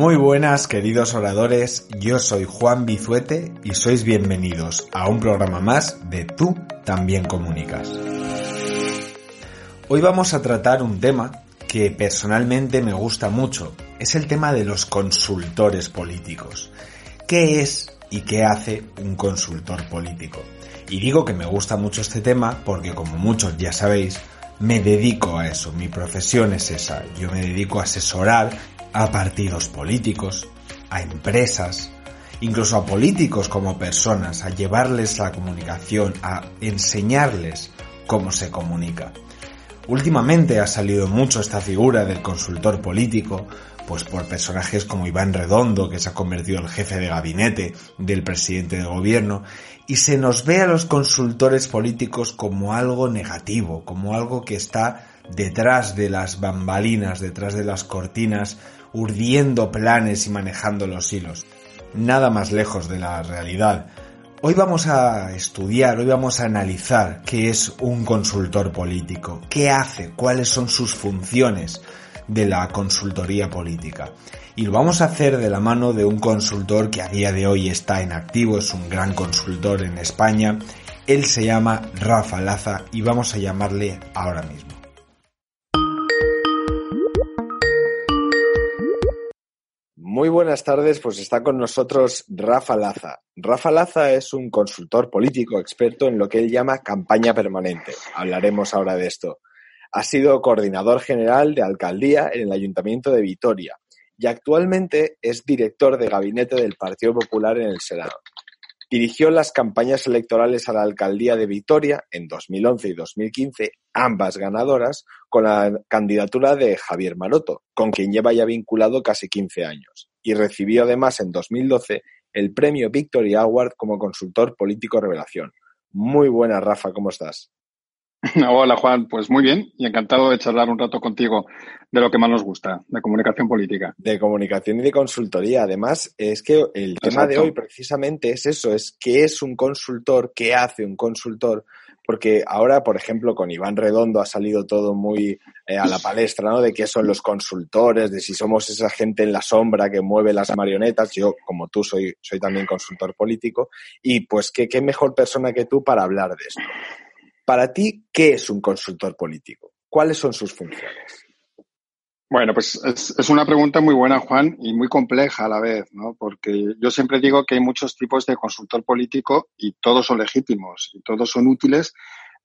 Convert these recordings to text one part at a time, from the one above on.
Muy buenas queridos oradores, yo soy Juan Bizuete y sois bienvenidos a un programa más de Tú también comunicas. Hoy vamos a tratar un tema que personalmente me gusta mucho, es el tema de los consultores políticos. ¿Qué es y qué hace un consultor político? Y digo que me gusta mucho este tema porque como muchos ya sabéis, me dedico a eso, mi profesión es esa, yo me dedico a asesorar a partidos políticos, a empresas, incluso a políticos como personas, a llevarles la comunicación, a enseñarles cómo se comunica. Últimamente ha salido mucho esta figura del consultor político, pues por personajes como Iván Redondo, que se ha convertido en jefe de gabinete del presidente de gobierno, y se nos ve a los consultores políticos como algo negativo, como algo que está detrás de las bambalinas, detrás de las cortinas, urdiendo planes y manejando los hilos. Nada más lejos de la realidad. Hoy vamos a estudiar, hoy vamos a analizar qué es un consultor político, qué hace, cuáles son sus funciones de la consultoría política. Y lo vamos a hacer de la mano de un consultor que a día de hoy está en activo, es un gran consultor en España. Él se llama Rafa Laza y vamos a llamarle ahora mismo. Muy buenas tardes, pues está con nosotros Rafa Laza. Rafa Laza es un consultor político experto en lo que él llama campaña permanente. Hablaremos ahora de esto. Ha sido coordinador general de alcaldía en el Ayuntamiento de Vitoria y actualmente es director de gabinete del Partido Popular en el Senado. Dirigió las campañas electorales a la alcaldía de Vitoria en 2011 y 2015, ambas ganadoras, con la candidatura de Javier Maroto, con quien lleva ya vinculado casi 15 años. Y recibió además en 2012 el premio Victory Award como consultor político revelación. Muy buena, Rafa, ¿cómo estás? Hola Juan, pues muy bien y encantado de charlar un rato contigo de lo que más nos gusta, de comunicación política. De comunicación y de consultoría. Además, es que el tema de hoy precisamente es eso, es qué es un consultor, qué hace un consultor, porque ahora, por ejemplo, con Iván Redondo ha salido todo muy eh, a la palestra, ¿no? De qué son los consultores, de si somos esa gente en la sombra que mueve las marionetas. Yo, como tú, soy, soy también consultor político. Y pues, ¿qué, qué mejor persona que tú para hablar de esto? Para ti, ¿qué es un consultor político? ¿Cuáles son sus funciones? Bueno, pues es, una pregunta muy buena, Juan, y muy compleja a la vez, ¿no? Porque yo siempre digo que hay muchos tipos de consultor político y todos son legítimos y todos son útiles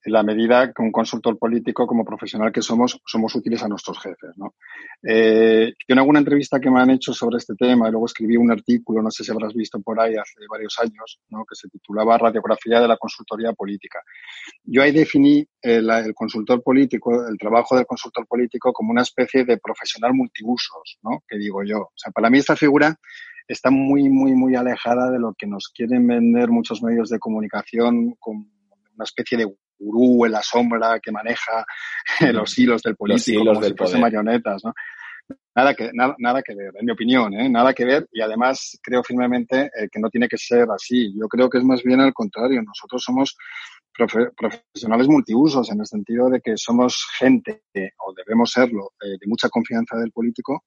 en la medida que un consultor político, como profesional que somos, somos útiles a nuestros jefes. ¿no? Eh, en alguna entrevista que me han hecho sobre este tema, y luego escribí un artículo, no sé si habrás visto por ahí hace varios años, ¿no? que se titulaba Radiografía de la consultoría política. Yo ahí definí el, el, consultor político, el trabajo del consultor político, como una especie de profesional multiusos, ¿no? que digo yo. O sea, para mí esta figura está muy, muy, muy alejada de lo que nos quieren vender muchos medios de comunicación con una especie de gurú en la sombra que maneja los hilos del político, los hilos como si marionetas, ¿no? Nada que, nada, nada que ver, en mi opinión, ¿eh? nada que ver y además creo firmemente eh, que no tiene que ser así. Yo creo que es más bien al contrario. Nosotros somos profesionales multiusos en el sentido de que somos gente, o debemos serlo, eh, de mucha confianza del político,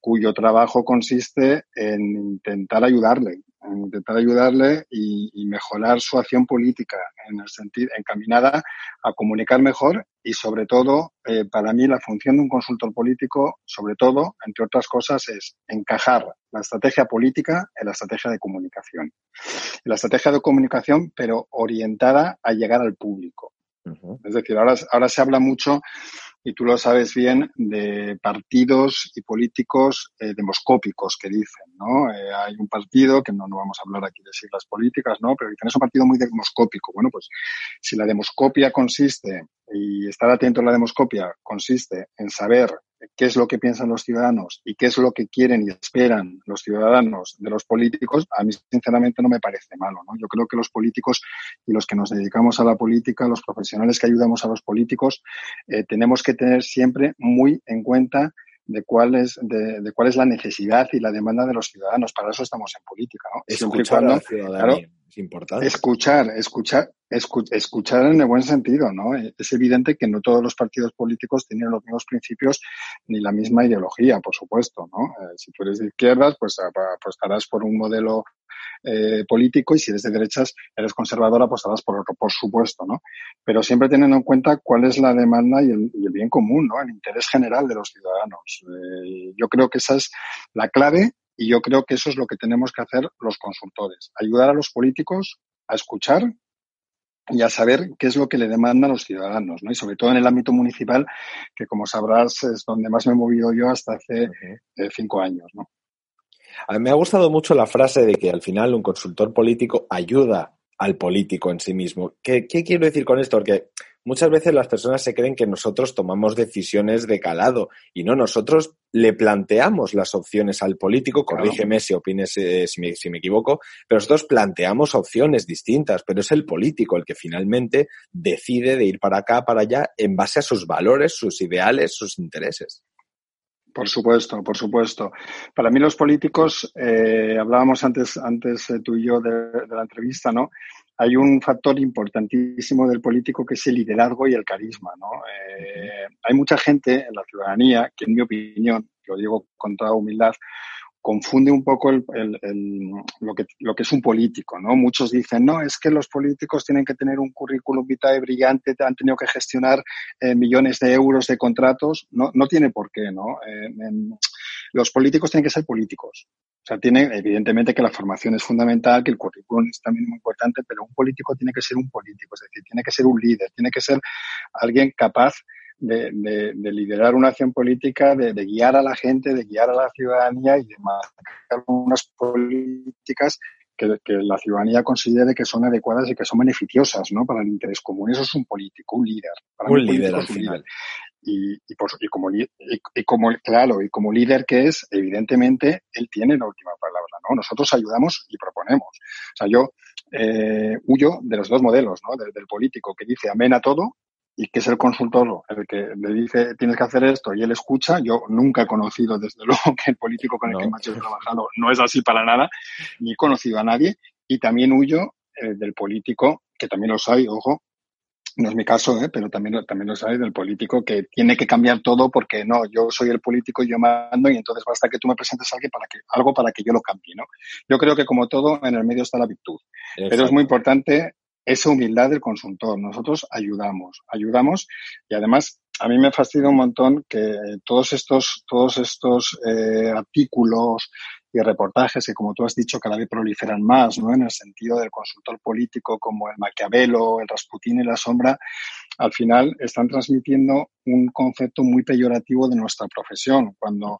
cuyo trabajo consiste en intentar ayudarle, en intentar ayudarle y, mejorar su acción política en el sentido encaminada a comunicar mejor y sobre todo eh, para mí la función de un consultor político sobre todo entre otras cosas es encajar la estrategia política en la estrategia de comunicación. La estrategia de comunicación pero orientada a llegar al público. Es decir ahora ahora se habla mucho y tú lo sabes bien, de partidos y políticos eh, demoscópicos que dicen, ¿no? Eh, hay un partido, que no, no vamos a hablar aquí de siglas políticas, ¿no? Pero dicen, es un partido muy demoscópico. Bueno, pues si la demoscopia consiste, y estar atento a la demoscopia consiste en saber qué es lo que piensan los ciudadanos y qué es lo que quieren y esperan los ciudadanos de los políticos, a mí sinceramente no me parece malo. ¿no? Yo creo que los políticos y los que nos dedicamos a la política, los profesionales que ayudamos a los políticos, eh, tenemos que tener siempre muy en cuenta de cuál es de, de, cuál es la necesidad y la demanda de los ciudadanos. Para eso estamos en política, ¿no? Escuchar ciudadano. Es importante. Escuchar, escuchar, escuchar en el buen sentido, ¿no? Es evidente que no todos los partidos políticos tienen los mismos principios ni la misma ideología, por supuesto, ¿no? Eh, si tú eres de izquierdas, pues apostarás por un modelo eh, político y si eres de derechas, eres conservadora, apostarás por otro, por supuesto, ¿no? Pero siempre teniendo en cuenta cuál es la demanda y el, bien común, ¿no? El interés general de los ciudadanos. Eh, yo creo que esa es la clave y yo creo que eso es lo que tenemos que hacer los consultores. Ayudar a los políticos a escuchar y a saber qué es lo que le demandan los ciudadanos, ¿no? Y sobre todo en el ámbito municipal, que como sabrás es donde más me he movido yo hasta hace eh, cinco años, ¿no? A mí me ha gustado mucho la frase de que al final un consultor político ayuda al político en sí mismo. ¿Qué, ¿Qué, quiero decir con esto? Porque muchas veces las personas se creen que nosotros tomamos decisiones de calado y no, nosotros le planteamos las opciones al político, corrígeme si opines eh, si, me, si me equivoco, pero nosotros planteamos opciones distintas, pero es el político el que finalmente decide de ir para acá, para allá, en base a sus valores, sus ideales, sus intereses. Por supuesto, por supuesto. Para mí los políticos, eh, hablábamos antes, antes eh, tú y yo de, la entrevista, ¿no? Hay un factor importantísimo del político que es el liderazgo y el carisma, ¿no? Eh, hay mucha gente en la ciudadanía que, en mi opinión, lo digo con toda humildad, confunde un poco el, lo, que, lo que es un político, ¿no? Muchos dicen, no, es que los políticos tienen que tener un currículum vitae brillante, han tenido que gestionar eh, millones de euros de contratos. No, no tiene por qué, ¿no? Eh, los políticos tienen que ser políticos. O sea, tiene, evidentemente que la formación es fundamental, que el currículum es también muy importante, pero un político tiene que ser un político, es decir, tiene que ser un líder, tiene que ser alguien capaz de, de, liderar una acción política, de, guiar a la gente, de guiar a la ciudadanía y de marcar unas políticas que, la ciudadanía considere que son adecuadas y que son beneficiosas ¿no? para el interés común. Eso es un político, un líder. un líder al final. Y, y, y, como, y, como, claro, y como líder que es, evidentemente, él tiene la última palabra, ¿no? Nosotros ayudamos y proponemos. O sea, yo eh, huyo de los dos modelos, ¿no? del político que dice amén a todo y que es el consultor el que le dice tienes que hacer esto y él escucha. Yo nunca he conocido, desde luego, que el político con el que más he trabajado no es así para nada, ni he conocido a nadie. Y también huyo eh, del político, que también los hay, ojo, no es mi caso, ¿eh? pero también, también los hay del político que tiene que cambiar todo porque no, yo soy el político y yo mando y entonces basta que tú me presentes algo para que, algo para que yo lo cambie, ¿no? Yo creo que como todo, en el medio está la virtud. Pero es muy importante esa humildad del consultor. Nosotros ayudamos, ayudamos y además a mí me fastidia un montón que todos estos, todos estos eh, artículos y reportajes que, como tú has dicho, cada vez proliferan más, ¿no? En el sentido del consultor político como el Maquiavelo, el Rasputín y la sombra, al final están transmitiendo un concepto muy peyorativo de nuestra profesión. Cuando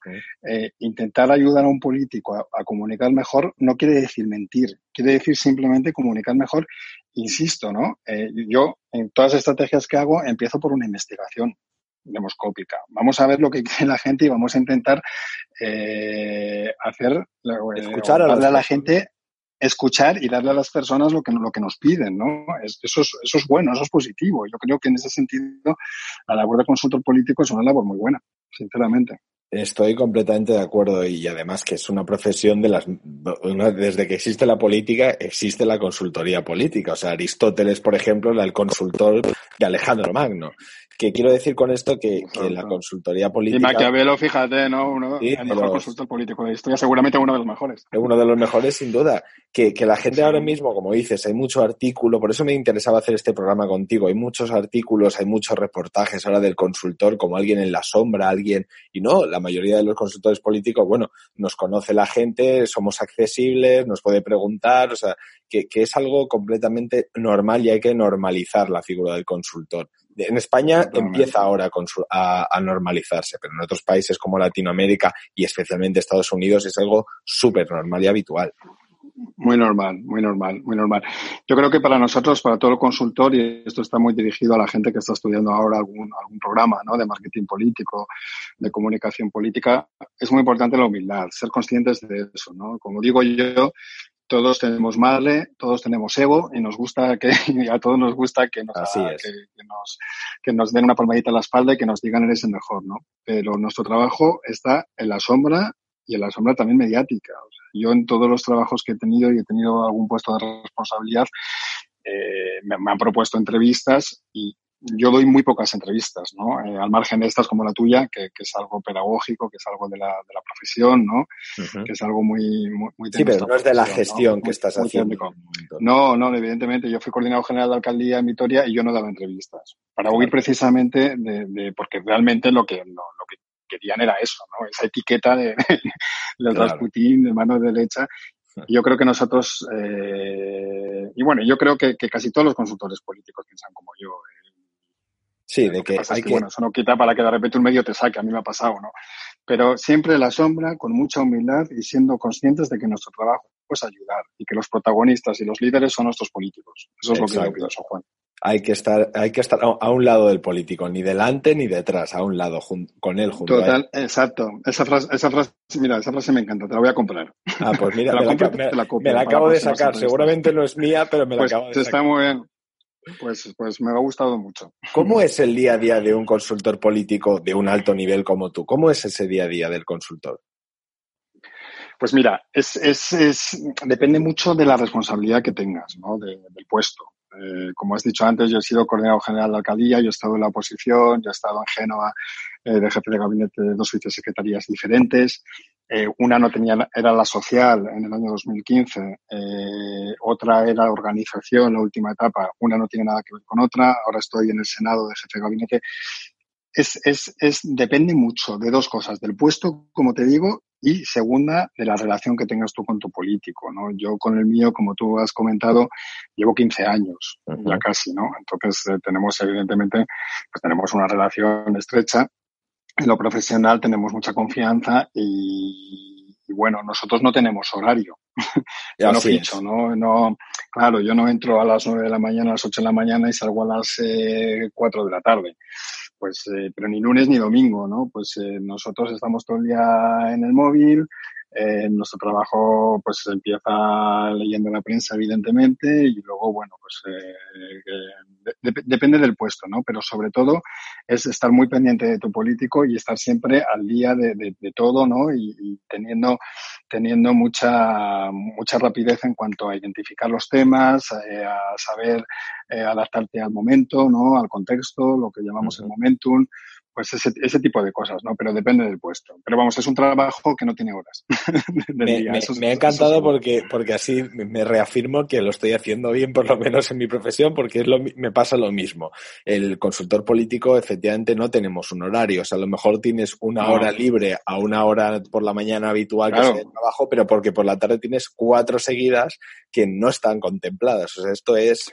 eh, intentar ayudar a un político a, comunicar mejor no quiere decir mentir, quiere decir simplemente comunicar mejor. Insisto, ¿no? Eh, yo en todas las estrategias que hago empiezo por una investigación demoscópica. Vamos a ver lo que quiere la gente y vamos a intentar eh, hacer, eh, escuchar a, darle a la gente escuchar y darle a las personas lo que, lo que nos piden, ¿no? eso, es, eso es bueno, eso es positivo. Yo creo que en ese sentido la labor de consultor político es una labor muy buena, sinceramente. Estoy completamente de acuerdo y además que es una profesión de las desde que existe la política existe la consultoría política. O sea, Aristóteles, por ejemplo, era el consultor de Alejandro Magno. Que quiero decir con esto que, la consultoría política. Y Maquiavelo, fíjate, ¿no? Uno, el mejor consultor político de la historia, seguramente uno de los mejores. Uno de los mejores, sin duda. Que, que la gente ahora mismo, como dices, hay mucho artículo, por eso me interesaba hacer este programa contigo. Hay muchos artículos, hay muchos reportajes ahora del consultor como alguien en la sombra, alguien. Y no, la mayoría de los consultores políticos, bueno, nos conoce la gente, somos accesibles, nos puede preguntar, o sea, que, que es algo completamente normal y hay que normalizar la figura del consultor. En España empieza ahora a, a, normalizarse, pero en otros países como Latinoamérica y especialmente Estados Unidos es algo súper normal y habitual. Muy normal, muy normal, muy normal. Yo creo que para nosotros, para todo el consultor, y esto está muy dirigido a la gente que está estudiando ahora algún, algún programa ¿no? de marketing político, de comunicación política, es muy importante la humildad, ser conscientes de eso. ¿no? Como digo yo, todos tenemos madre, todos tenemos ego y nos gusta que, a todos nos gusta que nos, que, nos, que nos den una palmadita en la espalda y que nos digan eres el mejor, ¿no? Pero nuestro trabajo está en la sombra y en la sombra también mediática. yo en todos los trabajos que he tenido y he tenido algún puesto de responsabilidad, eh, me, han propuesto entrevistas y yo doy muy pocas entrevistas, ¿no? Eh, al margen de estas como la tuya, que, es algo pedagógico, que es algo de la, de la profesión, ¿no? Que es algo muy, muy, Sí, pero no es de la gestión que estás haciendo. No, no, evidentemente. Yo fui coordinador general de alcaldía en Vitoria y yo no daba entrevistas. Para huir precisamente de, porque realmente lo que, lo, que querían era eso, ¿no? Esa etiqueta de, del Rasputín de mano derecha yo creo que nosotros, eh, y bueno, yo creo que, casi todos los consultores políticos piensan como yo. Eh, sí, de que, hay que, Bueno, eso no quita para que de repente un medio te saque, a mí me ha pasado, ¿no? Pero siempre la sombra, con mucha humildad y siendo conscientes de que nuestro trabajo es ayudar y que los protagonistas y los líderes son nuestros políticos. Eso es lo que yo pienso, Juan hay que estar, hay que estar a, un lado del político, ni delante ni detrás, a un lado, con él junto Total, exacto. Esa frase, esa frase, mira, esa frase me encanta, te la voy a comprar. Ah, pues mira, me, la, acabo de sacar. Seguramente no es mía, pero me la pues acabo de sacar. Está muy bien. Pues, pues me ha gustado mucho. ¿Cómo es el día a día de un consultor político de un alto nivel como tú? ¿Cómo es ese día a día del consultor? Pues mira, es, es, es, depende mucho de la responsabilidad que tengas, ¿no? del puesto. Eh, como has dicho antes, yo he sido coordinador general de alcaldía, yo he estado en la oposición, yo he estado en Génova eh, de jefe de gabinete de dos vicesecretarías diferentes. Eh, una no tenía, era la social en el año 2015, otra era la organización, la última etapa, una no tiene nada que ver con otra, ahora estoy en el Senado de jefe de gabinete. Es, es, es, depende mucho de dos cosas, del puesto, como te digo, y segunda, de la relación que tengas tú con tu político, ¿no? Yo con el mío, como tú has comentado, llevo 15 años, ya casi, ¿no? Entonces eh, tenemos, evidentemente, pues tenemos una relación estrecha. En lo profesional tenemos mucha confianza y, bueno, nosotros no tenemos horario. yo no ficho, ¿no? ¿no? Claro, yo no entro a las 9 de la mañana, a las 8 de la mañana y salgo a las eh, 4 de la tarde pues, eh, pero ni lunes ni domingo, ¿no? Pues eh, nosotros estamos todo el día en el móvil, eh, nuestro trabajo pues empieza leyendo la prensa evidentemente y luego bueno pues eh, depende del puesto no pero sobre todo es estar muy pendiente de tu político y estar siempre al día de, de, todo no y, y, teniendo teniendo mucha mucha rapidez en cuanto a identificar los temas eh, a saber eh, adaptarte al momento no al contexto lo que llamamos el momentum pues ese, ese, tipo de cosas, ¿no? Pero depende del puesto. Pero vamos, es un trabajo que no tiene horas. me, ha encantado porque, porque así me reafirmo que lo estoy haciendo bien, por lo menos en mi profesión, porque es lo, me pasa lo mismo. El consultor político, efectivamente, no tenemos un horario. O sea, a lo mejor tienes una hora libre a una hora por la mañana habitual que es el trabajo, pero porque por la tarde tienes cuatro seguidas que no están contempladas. O sea, esto es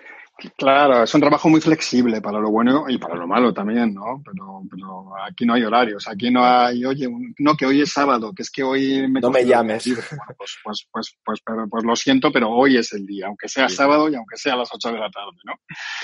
Claro, es un trabajo muy flexible para lo bueno y para lo malo también, ¿no? Pero, pero aquí no hay horarios, aquí no hay, oye, no, que hoy es sábado, que es que hoy me... No me llames. pues, pues, pues, pues, pero, pues lo siento, pero hoy es el día, aunque sea sábado y aunque sea a las 8 de la tarde, ¿no?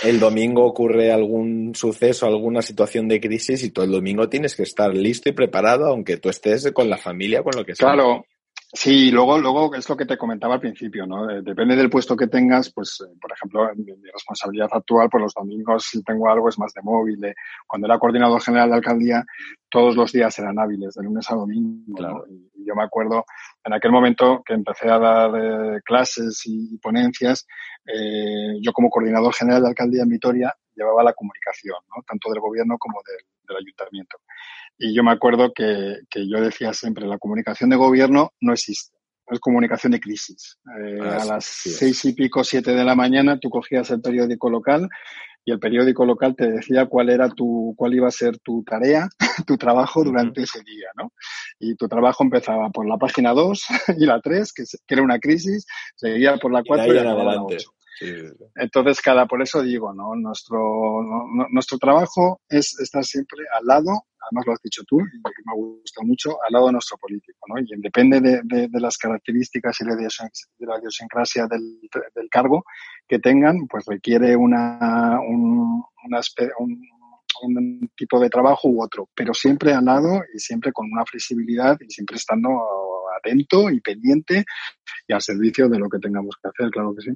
El domingo ocurre algún suceso, alguna situación de crisis y tú el domingo tienes que estar listo y preparado, aunque tú estés con la familia, con lo que sea. Claro, Sí, luego, luego es lo que te comentaba al principio, ¿no? Depende del puesto que tengas, pues, eh, por ejemplo, mi, responsabilidad actual, pues los domingos si tengo algo es más de móvil. cuando era coordinador general de alcaldía, todos los días eran hábiles, de lunes a domingo. Y, yo me acuerdo en aquel momento que empecé a dar eh, clases y ponencias, eh, yo como coordinador general de alcaldía en Vitoria llevaba la comunicación, ¿no? Tanto del gobierno como del, del ayuntamiento. Y yo me acuerdo que, que, yo decía siempre, la comunicación de gobierno no existe, no es comunicación de crisis. Eh, ah, a las seis y pico, siete de la mañana, tú cogías el periódico local y el periódico local te decía cuál era tu, cuál iba a ser tu tarea, tu trabajo durante ese día, ¿no? Y tu trabajo empezaba por la página 2 y la 3, que, que, era una crisis, seguía por la 4 y, y la 8. Entonces, cada, por eso digo, ¿no? Nuestro, nuestro trabajo es estar siempre al lado, además lo has dicho tú, y me gusta mucho, al lado de nuestro político, ¿no? Y depende de, de, las características y de la idiosincrasia del, del, cargo que tengan, pues requiere una, un, una, un, un tipo de trabajo u otro, pero siempre al lado y siempre con una flexibilidad y siempre estando atento y pendiente y al servicio de lo que tengamos que hacer, claro que sí.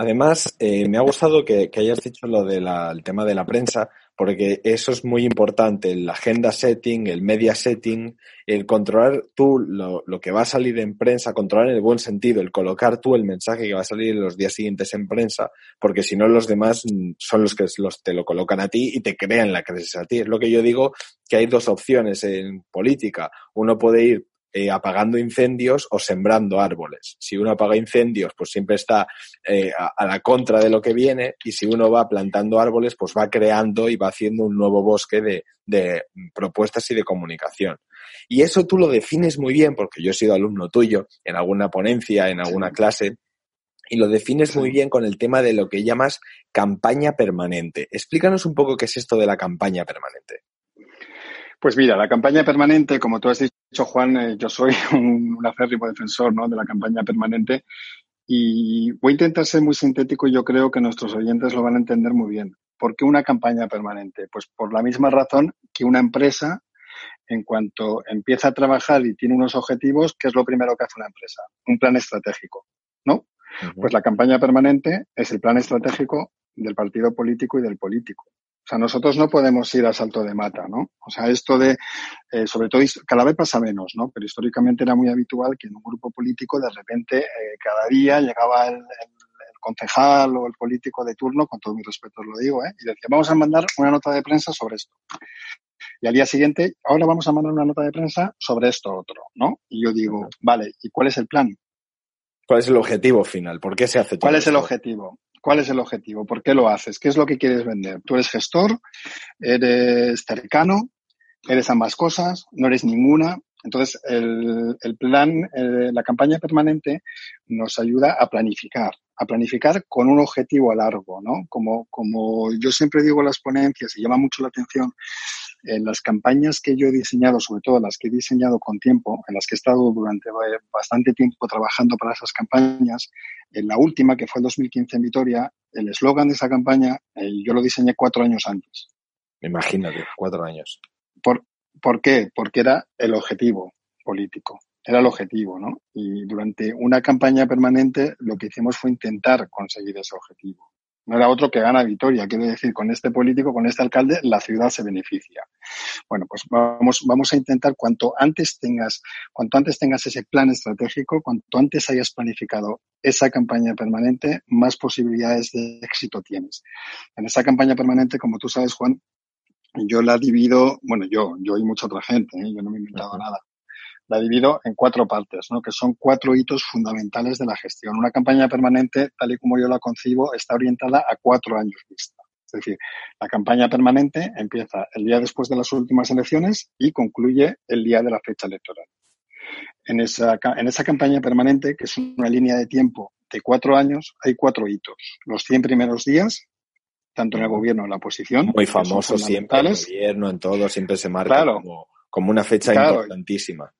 Además, eh, me ha gustado que, hayas dicho lo del tema de la prensa, porque eso es muy importante, el agenda setting, el media setting, el controlar tú lo, que va a salir en prensa, controlar en el buen sentido, el colocar tú el mensaje que va a salir los días siguientes en prensa, porque si no los demás son los que los, te lo colocan a ti y te crean la crisis a ti. Es lo que yo digo que hay dos opciones en política. Uno puede ir eh, apagando incendios o sembrando árboles. Si uno apaga incendios, pues siempre está eh, a, a, la contra de lo que viene y si uno va plantando árboles, pues va creando y va haciendo un nuevo bosque de, de propuestas y de comunicación. Y eso tú lo defines muy bien, porque yo he sido alumno tuyo en alguna ponencia, en alguna clase, y lo defines muy bien con el tema de lo que llamas campaña permanente. Explícanos un poco qué es esto de la campaña permanente. Pues mira, la campaña permanente, como tú has dicho, Juan, eh, yo soy un, un acérrimo defensor ¿no? de la campaña permanente y voy a intentar ser muy sintético y yo creo que nuestros oyentes lo van a entender muy bien. ¿Por qué una campaña permanente? Pues por la misma razón que una empresa, en cuanto empieza a trabajar y tiene unos objetivos, ¿qué es lo primero que hace una empresa? Un plan estratégico, ¿no? Uh -huh. Pues la campaña permanente es el plan estratégico del partido político y del político. O sea, nosotros no podemos ir a salto de mata, ¿no? O sea, esto de, eh, sobre todo, cada vez pasa menos, ¿no? Pero históricamente era muy habitual que en un grupo político de repente eh, cada día llegaba el, concejal o el político de turno, con todo mi respeto lo digo, ¿eh? Y decía, vamos a mandar una nota de prensa sobre esto. Y al día siguiente, ahora vamos a mandar una nota de prensa sobre esto otro, ¿no? Y yo digo, vale, ¿y cuál es el plan? ¿Cuál es el objetivo final? ¿Por qué se hace todo ¿Cuál es esto? el objetivo? ¿Cuál es el objetivo? ¿Por qué lo haces? ¿Qué es lo que quieres vender? Tú eres gestor, eres cercano, eres ambas cosas, no eres ninguna. Entonces, el, el plan, la campaña permanente nos ayuda a planificar, a planificar con un objetivo a largo, ¿no? Como, como yo siempre digo en las ponencias y llama mucho la atención, en las campañas que yo he diseñado, sobre todo las que he diseñado con tiempo, en las que he estado durante bastante tiempo trabajando para esas campañas, en la última, que fue el 2015 en Vitoria, el eslogan de esa campaña eh, yo lo diseñé cuatro años antes. Imagínate, cuatro años. ¿Por, ¿Por qué? Porque era el objetivo político, era el objetivo, ¿no? Y durante una campaña permanente lo que hicimos fue intentar conseguir ese objetivo no era otro que gana Vitoria. Quiero decir, con este político, con este alcalde, la ciudad se beneficia. Bueno, pues vamos, vamos a intentar cuanto antes tengas, cuanto antes tengas ese plan estratégico, cuanto antes hayas planificado esa campaña permanente, más posibilidades de éxito tienes. En esa campaña permanente, como tú sabes, Juan, yo la divido, bueno, yo, yo y mucha otra gente, ¿eh? yo no me he inventado nada la divido en cuatro partes, ¿no? que son cuatro hitos fundamentales de la gestión. Una campaña permanente, tal y como yo la concibo, está orientada a cuatro años vista. Es decir, la campaña permanente empieza el día después de las últimas elecciones y concluye el día de la fecha electoral. En esa, en esa campaña permanente, que es una línea de tiempo de cuatro años, hay cuatro hitos. Los 100 primeros días, tanto en el gobierno como en la oposición. Muy famoso siempre, en el gobierno, en todo, siempre se marca claro. como, como, una fecha claro. importantísima.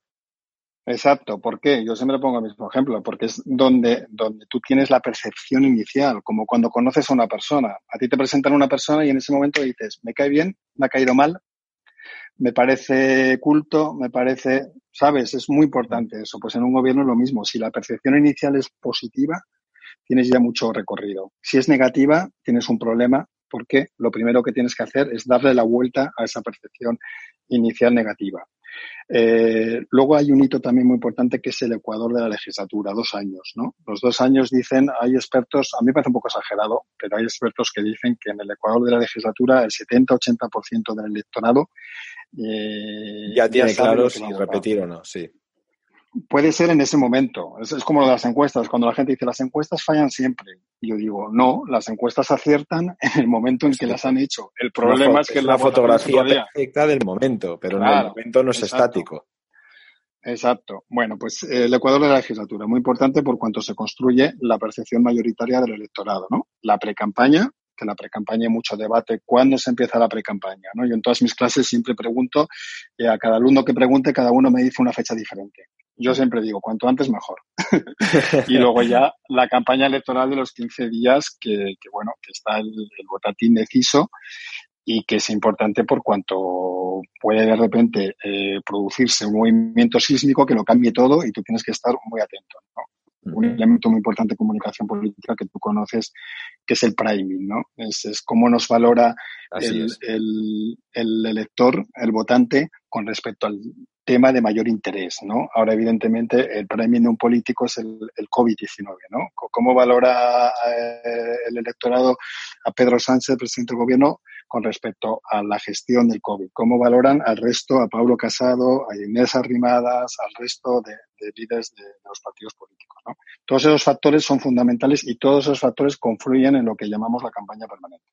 Exacto. ¿Por qué? Yo siempre pongo el mismo ejemplo, porque es donde, donde tú tienes la percepción inicial, como cuando conoces a una persona. A ti te presentan una persona y en ese momento dices, me cae bien, me ha caído mal, me parece culto, me parece, sabes, es muy importante eso. Pues en un gobierno es lo mismo. Si la percepción inicial es positiva, tienes ya mucho recorrido. Si es negativa, tienes un problema porque lo primero que tienes que hacer es darle la vuelta a esa percepción inicial negativa. Eh, luego hay un hito también muy importante que es el ecuador de la legislatura, dos años, ¿no? Los dos años dicen, hay expertos, a mí me parece un poco exagerado, pero hay expertos que dicen que en el ecuador de la legislatura el 70-80% del electorado eh, ya tiene ya claro si repetir o no, sí. Puede ser en ese momento. Es, es, como lo de las encuestas. Cuando la gente dice las encuestas fallan siempre. Yo digo, no, las encuestas aciertan en el momento en que sí. las han hecho. El problema es que es la fotografía perfecta del momento, pero claro, en el momento no es exacto. estático. Exacto. Bueno, pues eh, el Ecuador de la legislatura, muy importante por cuanto se construye la percepción mayoritaria del electorado, ¿no? La precampaña, que la precampaña hay mucho debate. ¿Cuándo se empieza la precampaña? ¿no? Yo en todas mis clases siempre pregunto, eh, a cada alumno que pregunte, cada uno me dice una fecha diferente. Yo siempre digo, cuanto antes mejor. y luego ya la campaña electoral de los 15 días, que, que bueno, que está el, el votatín deciso y que es importante por cuanto puede de repente eh, producirse un movimiento sísmico que lo cambie todo y tú tienes que estar muy atento. ¿no? un elemento muy importante de comunicación política que tú conoces, que es el priming, ¿no? Es, es cómo nos valora el, el, el, elector, el votante, con respecto al tema de mayor interés, ¿no? Ahora, evidentemente, el priming de un político es el, el COVID-19, ¿no? ¿Cómo valora eh, el electorado a Pedro Sánchez, presidente del gobierno, con respecto a la gestión del COVID? ¿Cómo valoran al resto, a Pablo Casado, a Inés Arrimadas, al resto de, de líderes de, de, los partidos políticos? ¿no? Todos esos factores son fundamentales y todos esos factores confluyen en lo que llamamos la campaña permanente.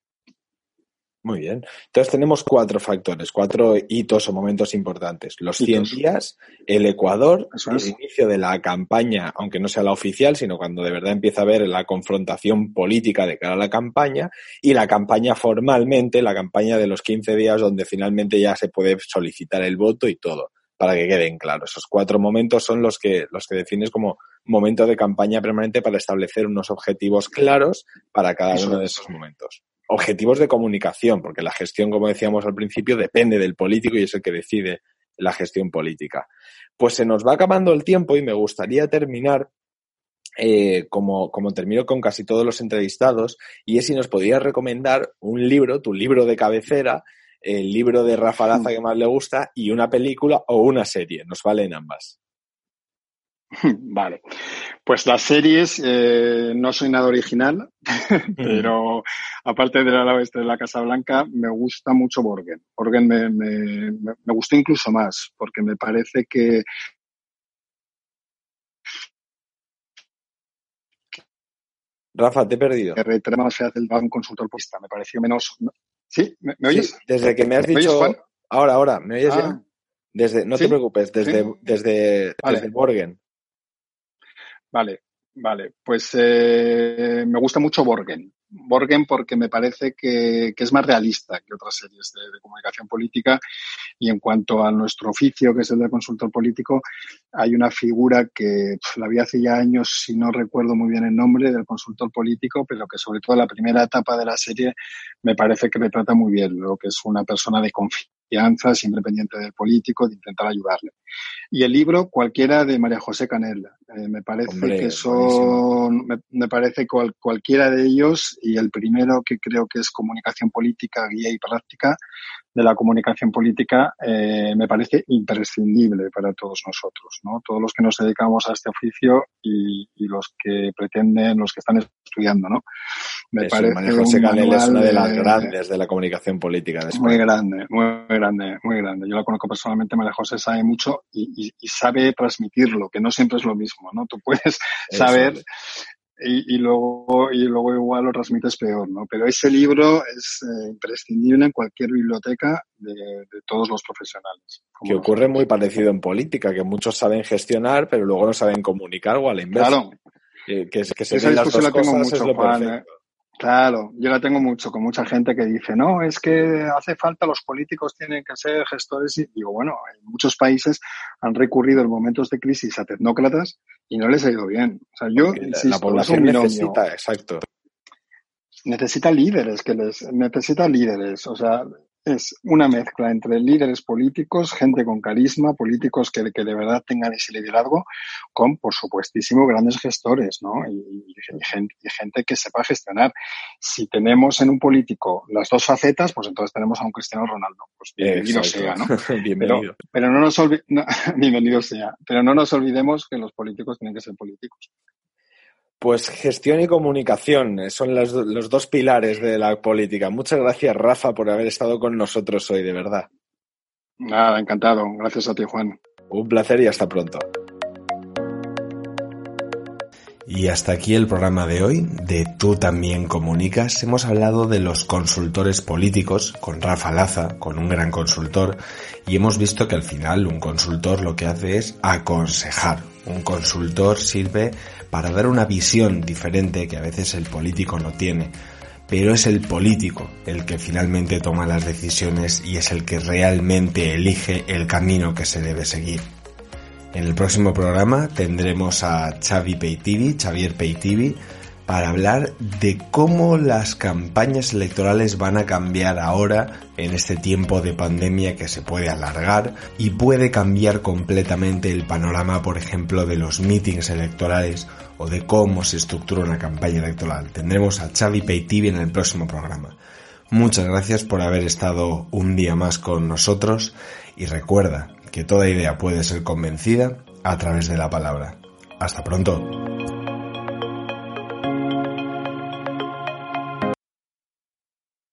Muy bien. Entonces tenemos cuatro factores, cuatro hitos o momentos importantes. Los 100 días, el Ecuador, el inicio de la campaña, aunque no sea la oficial, sino cuando de verdad empieza a haber la confrontación política de cara a la campaña y la campaña formalmente, la campaña de los 15 días donde finalmente ya se puede solicitar el voto y todo, para que queden claros. Esos cuatro momentos son los que, los que defines como momento de campaña permanente para establecer unos objetivos claros para cada uno de esos momentos objetivos de comunicación, porque la gestión, como decíamos al principio, depende del político y es el que decide la gestión política. Pues se nos va acabando el tiempo y me gustaría terminar eh, como, como termino con casi todos los entrevistados, y es si nos podías recomendar un libro, tu libro de cabecera, el libro de Rafa Laza que más le gusta, y una película o una serie. Nos valen ambas. Vale, pues las series, eh, no soy nada original, pero aparte de la oeste de la Casa Blanca, me gusta mucho Borgen. Borgen me, me, me gustó incluso más, porque me parece que Rafa, te he perdido. Que retrama más fea del un consultor polista. Me pareció menos. ¿Sí? ¿Me, me oyes? Sí, desde que me has ¿Me dicho. oyes, ahora, ahora, ¿me oyes ah. ya? Desde, no ¿Sí? te preocupes, desde, ¿Sí? desde, vale. desde Borgen. Vale, vale. Pues eh, me gusta mucho Borgen. Borgen porque me parece que, que es más realista que otras series de, comunicación política y en cuanto a nuestro oficio, que es el de consultor político, hay una figura que la vi hace ya años, si no recuerdo muy bien el nombre, del consultor político, pero que sobre todo la primera etapa de la serie me parece que retrata muy bien lo que es una persona de confianza confianza, siempre pendiente del político, de intentar ayudarle. Y el libro, cualquiera de María José Canela. Eh, me parece Hombre, que son, me, me, parece cual, cualquiera de ellos y el primero que creo que es comunicación política, guía y práctica de la comunicación política, eh, me parece imprescindible para todos nosotros, ¿no? Todos los que nos dedicamos a este oficio y, y los que pretenden, los que están estudiando, ¿no? Me parece María José Canela es una de las grandes de la comunicación política de España. Muy grande, muy grande, muy grande. Yo la conozco personalmente, María José sabe mucho y, y, y sabe transmitirlo, que no siempre es lo mismo, ¿no? Tú puedes saber. Y, y, luego, y luego igual lo transmites peor, ¿no? Pero ese libro es eh, imprescindible en cualquier biblioteca de, de todos los profesionales. Que ocurre muy parecido en política, que muchos saben gestionar, pero luego no saben comunicar o al inverso. Claro. Que, que, que se Esa discusión la tengo mucho, Juan, eh. Claro, yo la tengo mucho con mucha gente que dice, no, es que hace falta, los políticos tienen que ser gestores. Y digo, bueno, en muchos países han recurrido en momentos de crisis a tecnócratas y no les ha ido bien. O sea, yo, insisto, la población necesita, exacto. Necesita líderes, que les, necesita líderes. O sea, es una mezcla entre líderes políticos, gente con carisma, políticos que, que de verdad tengan ese liderazgo, con, por supuestísimo, grandes gestores, ¿no? Y, y, gente, y, gente, que sepa gestionar. Si tenemos en un político las dos facetas, pues entonces tenemos a un Cristiano Ronaldo. Pues bienvenido Exacto. sea, ¿no? bienvenido. Pero, pero no nos no, bienvenido sea. Pero no nos olvidemos que los políticos tienen que ser políticos. Pues gestión y comunicación eh, son los, los, dos pilares de la política. Muchas gracias, Rafa, por haber estado con nosotros hoy, de verdad. Nada, encantado. Gracias a ti, Juan. Un placer y hasta pronto. Y hasta aquí el programa de hoy de Tú también comunicas. Hemos hablado de los consultores políticos con Rafa Laza, con un gran consultor, y hemos visto que al final un consultor lo que hace es aconsejar. Un consultor sirve para dar una visión diferente que a veces el político no tiene. Pero es el político el que finalmente toma las decisiones y es el que realmente elige el camino que se debe seguir. En el próximo programa tendremos a Xavi Peitivi, Xavier Peitivi, para hablar de cómo las campañas electorales van a cambiar ahora en este tiempo de pandemia que se puede alargar y puede cambiar completamente el panorama, por ejemplo, de los mítines electorales o de cómo se estructura una campaña electoral. Tendremos a Xavi Peitivi en el próximo programa. Muchas gracias por haber estado un día más con nosotros y recuerda que toda idea puede ser convencida a través de la palabra. Hasta pronto.